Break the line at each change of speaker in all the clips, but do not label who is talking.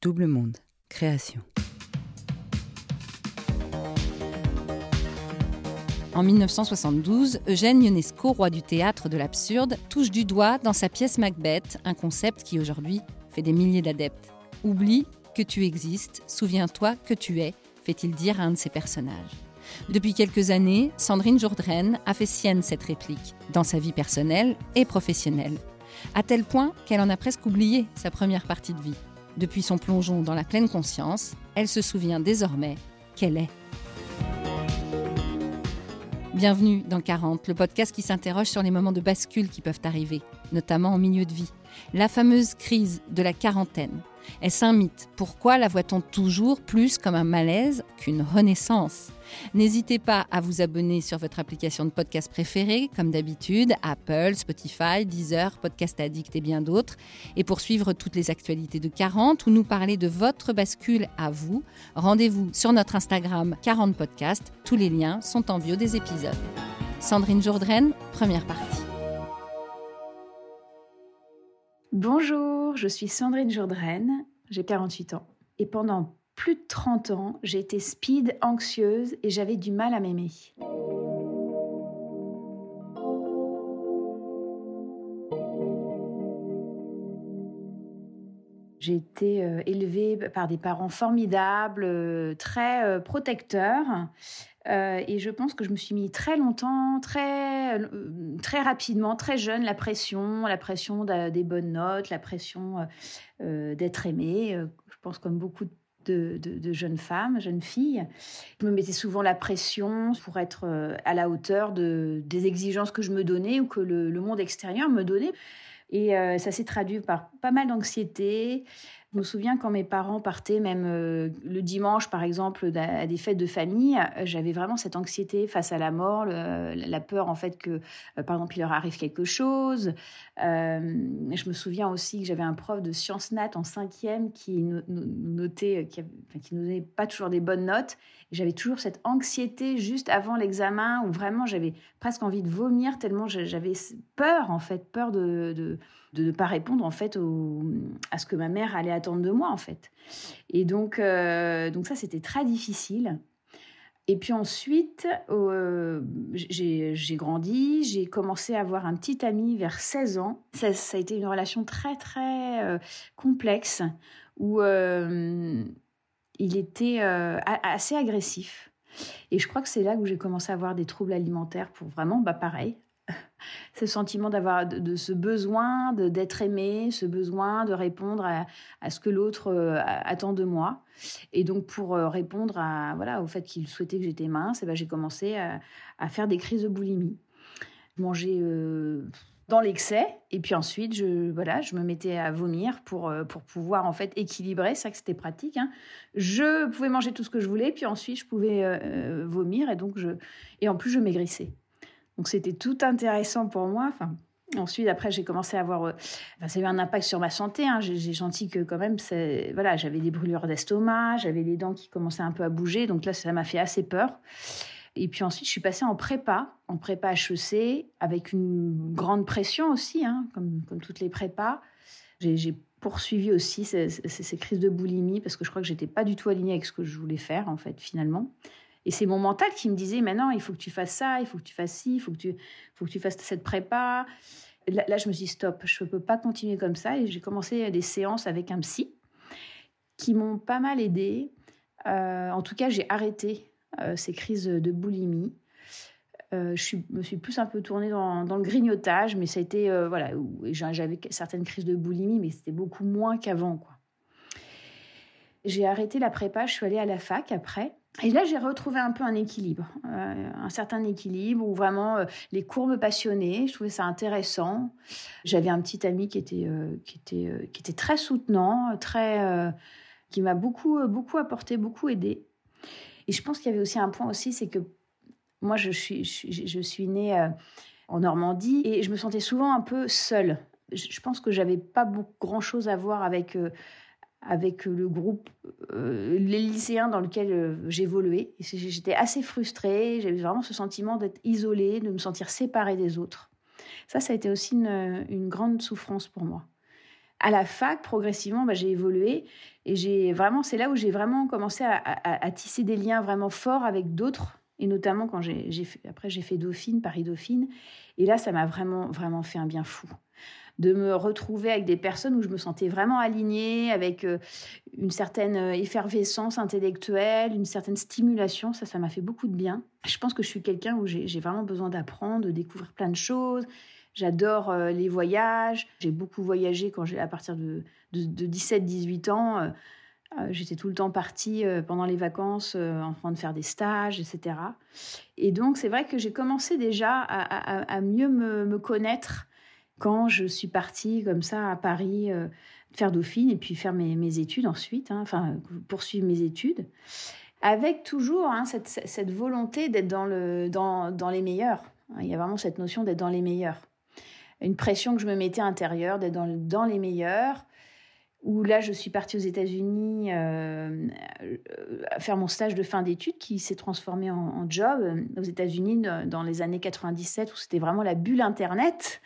Double Monde, création. En 1972, Eugène Ionesco, roi du théâtre de l'absurde, touche du doigt dans sa pièce Macbeth un concept qui aujourd'hui fait des milliers d'adeptes. Oublie que tu existes, souviens-toi que tu es, fait-il dire à un de ses personnages. Depuis quelques années, Sandrine Jourdraine a fait sienne cette réplique, dans sa vie personnelle et professionnelle, à tel point qu'elle en a presque oublié sa première partie de vie. Depuis son plongeon dans la pleine conscience, elle se souvient désormais qu'elle est. Bienvenue dans 40, le podcast qui s'interroge sur les moments de bascule qui peuvent arriver, notamment en milieu de vie. La fameuse crise de la quarantaine. Est-ce un mythe Pourquoi la voit-on toujours plus comme un malaise qu'une renaissance? N'hésitez pas à vous abonner sur votre application de podcast préférée, comme d'habitude, Apple, Spotify, Deezer, Podcast Addict et bien d'autres. Et pour suivre toutes les actualités de 40 ou nous parler de votre bascule à vous, rendez-vous sur notre Instagram 40 Podcast. Tous les liens sont en bio des épisodes. Sandrine Jourdraine, première partie.
Bonjour, je suis Sandrine Jourdraine, j'ai 48 ans. Et pendant plus de 30 ans, j'étais speed, anxieuse et j'avais du mal à m'aimer. J'ai été euh, élevée par des parents formidables, euh, très euh, protecteurs. et je pense que je me suis mis très longtemps, très, très rapidement, très jeune, la pression, la pression des bonnes notes, la pression d'être aimée. je pense comme beaucoup de jeunes femmes, jeunes filles. Je me mettais souvent la pression pour être à la hauteur de, des exigences que je me donnais ou que le, monde extérieur me donnait. Et euh, ça s'est traduit par pas mal d'anxiété, je me souviens quand mes parents partaient, même euh, le dimanche, par exemple, à des fêtes de famille, euh, j'avais vraiment cette anxiété face à la mort, la peur en fait que, euh, par exemple, il leur arrive quelque chose. je me souviens aussi que j'avais un prof de sciences nat en cinquième qui nous notait, qui, qui nous donnait pas toujours des bonnes notes. J'avais toujours cette anxiété juste avant l'examen où vraiment j'avais presque envie de vomir tellement j'avais peur en fait, peur de ne pas répondre en fait à ce que ma mère allait attendre de moi en fait. Et donc, euh, donc ça c'était très difficile. Et puis ensuite, euh, j'ai grandi, j'ai commencé à avoir un petit ami vers 16 ans. Ça, ça a été une relation très très euh, complexe où il était assez agressif. Et je crois que c'est là où j'ai commencé à avoir des troubles alimentaires pour vraiment, bah pareil, ce sentiment d'avoir de, ce besoin d'être aimé, ce besoin de répondre à, ce que l'autre euh, attend de moi. Et donc pour euh, répondre à voilà au fait qu'il souhaitait que j'étais mince, eh ben, j'ai commencé à, faire des crises de boulimie. Manger euh, dans l'excès et puis ensuite je voilà je me mettais à vomir pour pour pouvoir en fait équilibrer ça que c'était pratique hein. je pouvais manger tout ce que je voulais puis ensuite je pouvais vomir et donc je et en plus je maigrissais donc c'était tout intéressant pour moi. Ensuite, après, j'ai commencé à avoir. Euh, ça a eu un impact sur ma santé. Hein. J'ai senti que, quand même, voilà, j'avais des brûlures d'estomac, j'avais les dents qui commençaient un peu à bouger. Donc là, ça m'a fait assez peur. Et puis ensuite, je suis passée en prépa, en prépa HEC, avec une grande pression aussi, hein, comme, toutes les prépas. J'ai poursuivi aussi ces, ces, crises de boulimie parce que je crois que j'étais pas du tout alignée avec ce que je voulais faire, en fait, finalement. Et c'est mon mental qui me disait, maintenant, il faut que tu fasses ça, il faut que tu fasses ci, il faut que tu, faut que tu fasses cette prépa. Là, je me suis dit, stop, je ne peux pas continuer comme ça. Et j'ai commencé des séances avec un psy qui m'ont pas mal aidé. Euh, en tout cas, j'ai arrêté euh, ces crises de boulimie. Euh, je me suis plus un peu tournée dans, le grignotage, mais ça a été, voilà, j'avais certaines crises de boulimie, mais c'était beaucoup moins qu'avant. J'ai arrêté la prépa, je suis allée à la fac après. Et là, j'ai retrouvé un peu un équilibre, euh, un certain équilibre où vraiment euh, les cours me passionnaient. Je trouvais ça intéressant. J'avais un petit ami qui était euh, qui était qui était très soutenant, très qui m'a beaucoup beaucoup apporté, beaucoup aidé. Et je pense qu'il y avait aussi un point aussi, c'est que moi, je suis je, je suis née en Normandie et je me sentais souvent un peu seule. Je, pense que j'avais pas grand chose à voir avec avec le groupe, euh, les lycéens dans lequel euh, j'évoluais. J'étais assez frustrée, j'avais vraiment ce sentiment d'être isolée, de me sentir séparée des autres. Ça, ça a été aussi une, grande souffrance pour moi. À la fac, progressivement, bah, j'ai évolué et j'ai vraiment, c'est là où j'ai vraiment commencé à, tisser des liens vraiment forts avec d'autres et notamment quand j'ai fait, après j'ai fait Dauphine, Paris Dauphine, et là ça m'a vraiment vraiment fait un bien fou de me retrouver avec des personnes où je me sentais vraiment alignée, avec euh, une certaine euh, effervescence intellectuelle, une certaine stimulation. Ça, ça m'a fait beaucoup de bien. Je pense que je suis quelqu'un où j'ai vraiment besoin d'apprendre, de découvrir plein de choses. J'adore euh, les voyages. J'ai beaucoup voyagé quand j'ai à partir de, de, 17-18 ans. J'étais tout le temps partie pendant les vacances en train de faire des stages, etc. Et donc, c'est vrai que j'ai commencé déjà à, mieux me, connaître quand je suis partie comme ça à Paris euh, faire Dauphine et puis faire mes, études ensuite, hein, enfin poursuivre mes études, avec toujours hein, cette, volonté d'être dans, le, dans, dans les meilleurs. Il y a vraiment cette notion d'être dans les meilleurs. Une pression que je me mettais intérieure d'être dans, dans les meilleurs. Où là, je suis partie aux États-Unis euh, faire mon stage de fin d'études qui s'est transformé en, job aux États-Unis dans les années 97 où c'était vraiment la bulle Internet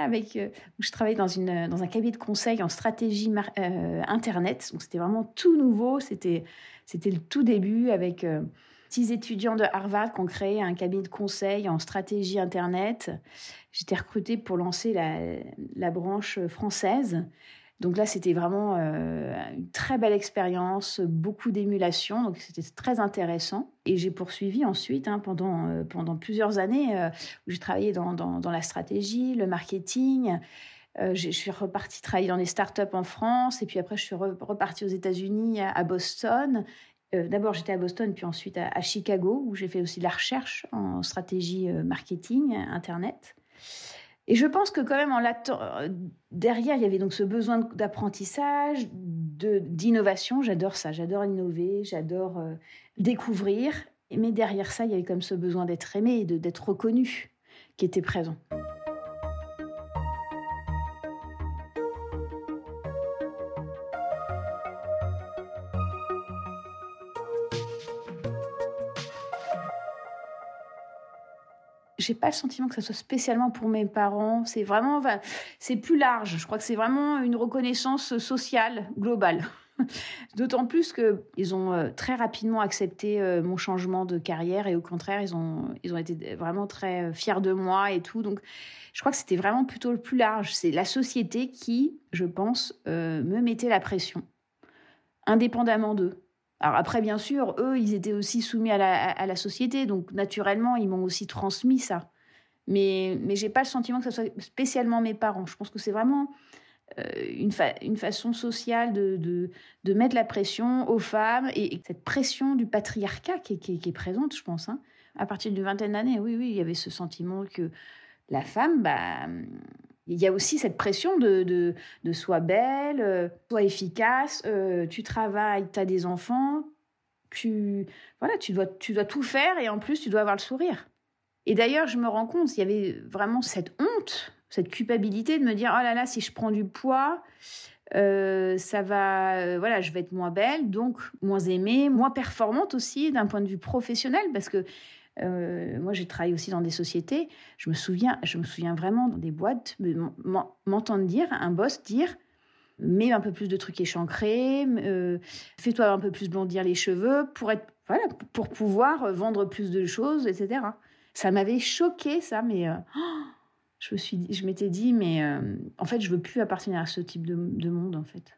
avec, euh, je travaillais dans, une, dans un cabinet de conseil en stratégie euh, Internet. Donc, c'était vraiment tout nouveau. C'était, le tout début avec euh, six étudiants de Harvard qui ont créé un cabinet de conseil en stratégie Internet. J'étais recrutée pour lancer la, la branche française. Donc là, c'était vraiment euh, une très belle expérience, beaucoup d'émulation, donc c'était très intéressant. Et j'ai poursuivi ensuite hein, pendant, euh, pendant plusieurs années euh, où j'ai travaillé dans, dans, la stratégie, le marketing. je suis repartie travailler dans des startups en France et puis après je suis repartie aux États-Unis, à, Boston. D'abord j'étais à Boston, puis ensuite à, à Chicago où j'ai fait aussi de la recherche en stratégie marketing, Internet. Et je pense que quand même, en euh, derrière, il y avait donc ce besoin d'apprentissage, d'innovation. J'adore ça, j'adore innover, j'adore euh, découvrir. Mais derrière ça, il y avait comme ce besoin d'être aimé et d'être reconnu qui était présent. J'ai pas le sentiment que ça soit spécialement pour mes parents. C'est vraiment, c'est plus large. Je crois que c'est vraiment une reconnaissance sociale globale. D'autant plus qu'ils ont euh, très rapidement accepté euh, mon changement de carrière et au contraire, ils ont, ils ont été vraiment très euh, fiers de moi et tout. Donc, je crois que c'était vraiment plutôt le plus large. C'est la société qui, je pense, me mettait la pression, indépendamment d'eux. Alors après, bien sûr, eux, ils étaient aussi soumis à la, société, donc naturellement, ils m'ont aussi transmis ça. Mais, mais j'ai pas le sentiment que ce soit spécialement mes parents. Je pense que c'est vraiment euh, une, une, façon sociale de, de, mettre la pression aux femmes et, cette pression du patriarcat qui, qui, est présente, je pense. Hein. À partir d'une vingtaine d'années, oui, oui, il y avait ce sentiment que la femme, bah, il y a aussi cette pression de, de, sois belle, euh, sois efficace, euh, tu travailles, tu as des enfants, tu, voilà, tu, dois, tu dois tout faire et en plus tu dois avoir le sourire. Et d'ailleurs, je me rends compte, il y avait vraiment cette honte, cette culpabilité de me dire, oh là là, si je prends du poids, euh, ça va, voilà, je vais être moins belle, donc moins aimée, moins performante aussi d'un point de vue professionnel, parce que euh, moi, j'ai travaillé aussi dans des sociétés. Je me souviens, je me souviens vraiment dans des boîtes m'entendre dire un boss dire mets un peu plus de trucs échancrés, euh, fais-toi un peu plus blondir les cheveux pour être voilà pour pouvoir vendre plus de choses, etc. Ça m'avait choqué ça, mais euh, je me suis, je m'étais dit mais en fait je veux plus appartenir à ce type de, de monde en fait.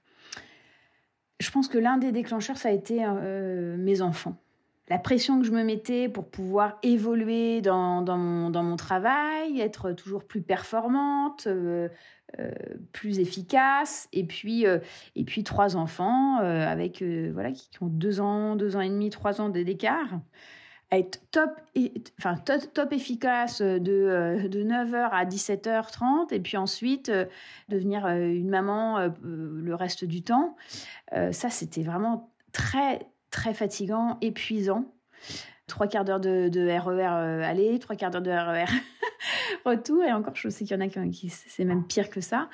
Je pense que l'un des déclencheurs ça a été mes enfants la pression que je me mettais pour pouvoir évoluer dans, mon, travail, être toujours plus performante, euh, euh, plus efficace, et puis, euh, et puis trois enfants avec voilà qui, ont deux ans, deux ans et demi, trois ans d'écart. Être top, enfin, top, top, efficace de, de 9h à 17h30 et puis ensuite devenir une maman le reste du temps. ça, c'était vraiment très, très fatigant, épuisant. Trois quarts d'heure de, RER e euh, aller, trois quarts d'heure de RER retour. Et encore, je sais qu'il y en a qui, c'est même pire que ça.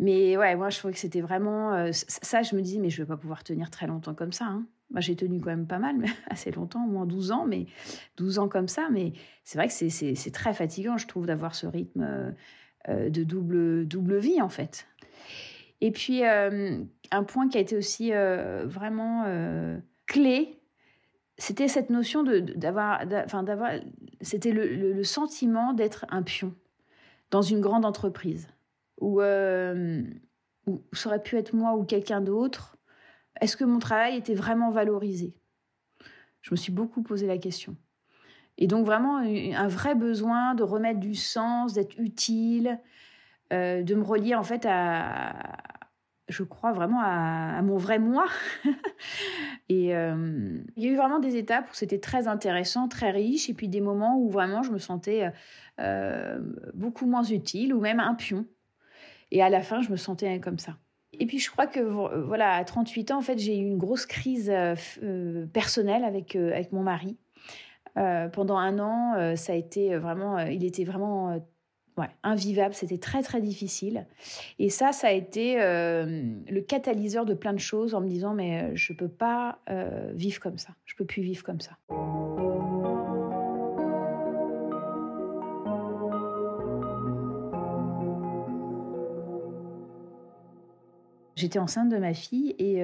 Mais ouais, moi, je trouvais que c'était vraiment. Euh, ça, je me disais, mais je vais pas pouvoir tenir très longtemps comme ça. Hein. Moi, j'ai tenu quand même pas mal, mais assez longtemps, au moins 12 ans, mais 12 ans comme ça. Mais c'est vrai que c'est très fatigant, je trouve, d'avoir ce rythme euh, de double, double vie, en fait. Et puis, un point qui a été aussi vraiment clé, c'était cette notion d'avoir, enfin d'avoir, c'était le, sentiment d'être un pion dans une grande entreprise où, où ça aurait pu être moi ou quelqu'un d'autre. Est-ce que mon travail était vraiment valorisé? Je me suis beaucoup posé la question. Et donc vraiment un vrai besoin de remettre du sens, d'être utile, euh, de me relier en fait à, je crois vraiment à, mon vrai moi. et euh, il y a eu vraiment des étapes où c'était très intéressant, très riche, et puis des moments où vraiment je me sentais euh, beaucoup moins utile ou même un pion. Et à la fin, je me sentais comme ça. Et puis je crois que voilà, à 38 ans, en fait, j'ai eu une grosse crise personnelle avec avec mon mari. Euh, pendant un an, euh, ça a été vraiment, euh, il était vraiment ouais, invivable, c'était très très difficile. Et ça, ça a été le catalyseur de plein de choses en me disant mais je peux pas vivre comme ça, je peux plus vivre comme ça. J'étais enceinte de ma fille et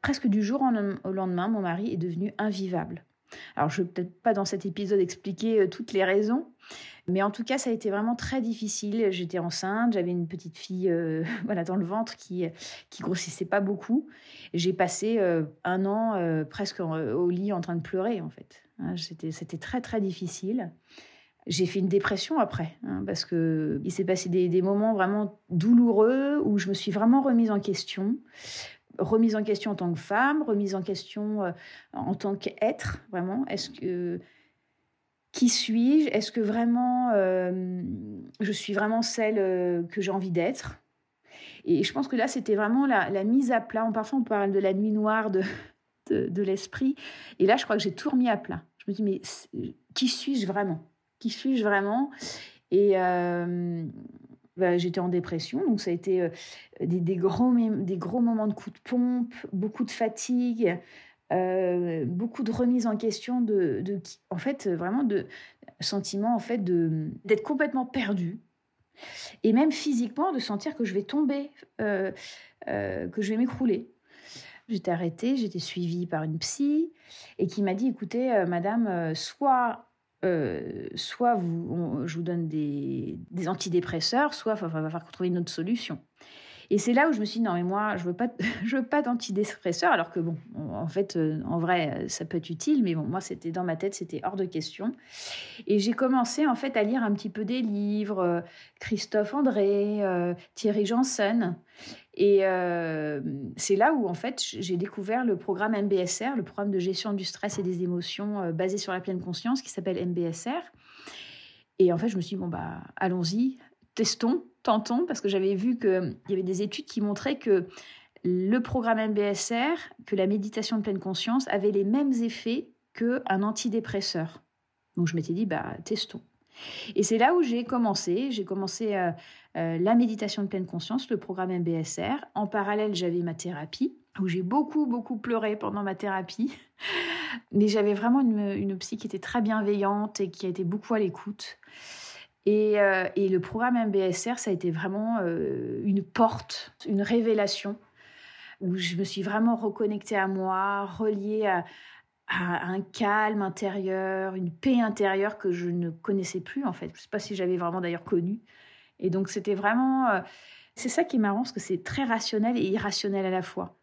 presque du jour au lendemain, mon mari est devenu invivable. Alors, je ne vais peut-être pas dans cet épisode expliquer euh, toutes les raisons, mais en tout cas, ça a été vraiment très difficile. J'étais enceinte, j'avais une petite fille euh, voilà, dans le ventre qui, qui grossissait pas beaucoup. J'ai passé euh, un an presque au lit en train de pleurer, en fait. Hein, c'était très, très difficile. J'ai fait une dépression après, hein, parce que il s'est passé des, des, moments vraiment douloureux où je me suis vraiment remise en question remise en question en tant que femme, remise en question euh, en tant qu'être, vraiment. Est-ce que qui suis-je? Est-ce que vraiment euh, je suis vraiment celle euh, que j'ai envie d'être? Et je pense que là, c'était vraiment la, mise à plat. Parfois, on parle de la nuit noire de, de, l'esprit. Et là, je crois que j'ai tout remis à plat. Je me dis, mais qui suis-je vraiment? Qui suis-je vraiment? Et bah, j'étais en dépression, donc ça a été euh, des, gros, des gros moments de coups de pompe, beaucoup de fatigue, euh, beaucoup de remise en question de, de, en fait, vraiment de sentiment en fait de d'être complètement perdu et même physiquement de sentir que je vais tomber, euh, que je vais m'écrouler. J'étais arrêtée, j'étais suivie par une psy et qui m'a dit écoutez, madame, soit euh, soit vous, je vous donne des, antidépresseurs, soit il va falloir trouver une autre solution. Et c'est là où je me suis dit, non, mais moi, je veux pas, veux pas d'antidépresseurs, alors que bon, en fait, euh, en vrai, ça peut être utile, mais bon, moi, c'était dans ma tête, c'était hors de question. Et j'ai commencé, en fait, à lire un petit peu des livres, euh, Christophe André, Thierry Janssen. Et c'est là où, en fait, j'ai découvert le programme MBSR, le programme de gestion du stress et des émotions basé sur la pleine conscience, qui s'appelle MBSR. Et en fait, je me suis dit, bon, bah, allons-y, testons, tentons, parce que j'avais vu qu'il y avait des études qui montraient que le programme MBSR, que la méditation de pleine conscience, avait les mêmes effets qu'un antidépresseur. Donc je m'étais dit, bah, testons. Et c'est là où j'ai commencé. J'ai commencé euh, euh, la méditation de pleine conscience, le programme MBSR. En parallèle, j'avais ma thérapie, où j'ai beaucoup, beaucoup pleuré pendant ma thérapie. Mais j'avais vraiment une, une psy qui était très bienveillante et qui a été beaucoup à l'écoute. Et, euh, et, le programme MBSR, ça a été vraiment une porte, une révélation, où je me suis vraiment reconnectée à moi, reliée à, un calme intérieur, une paix intérieure que je ne connaissais plus en fait. Je ne sais pas si j'avais vraiment d'ailleurs connu. Et donc c'était vraiment... Euh, c'est ça qui est marrant, parce que c'est très rationnel et irrationnel à la fois.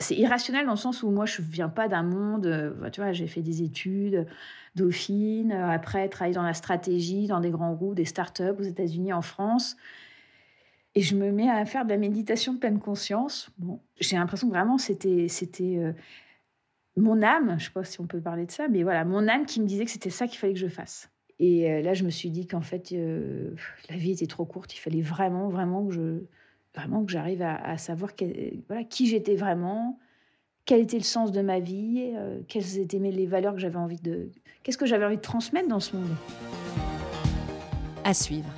C'est irrationnel dans le sens où moi je ne viens pas d'un monde, euh, tu vois, j'ai fait des études, Dauphine, euh, après travaillé dans la stratégie, dans des grands groupes, des startups aux États-Unis, en France. Et je me mets à faire de la méditation de pleine conscience. Bon, j'ai l'impression que vraiment c'était c'était mon âme, je sais pas si on peut parler de ça, mais voilà, mon âme qui me disait que c'était ça qu'il fallait que je fasse. Et euh, là, je me suis dit qu'en fait, euh, la vie était trop courte. Il fallait vraiment, vraiment que je, vraiment que j'arrive à, savoir voilà, qui j'étais vraiment, quel était le sens de ma vie, euh, quelles étaient les valeurs que j'avais envie de, qu'est-ce que j'avais envie de transmettre dans ce monde.
À suivre.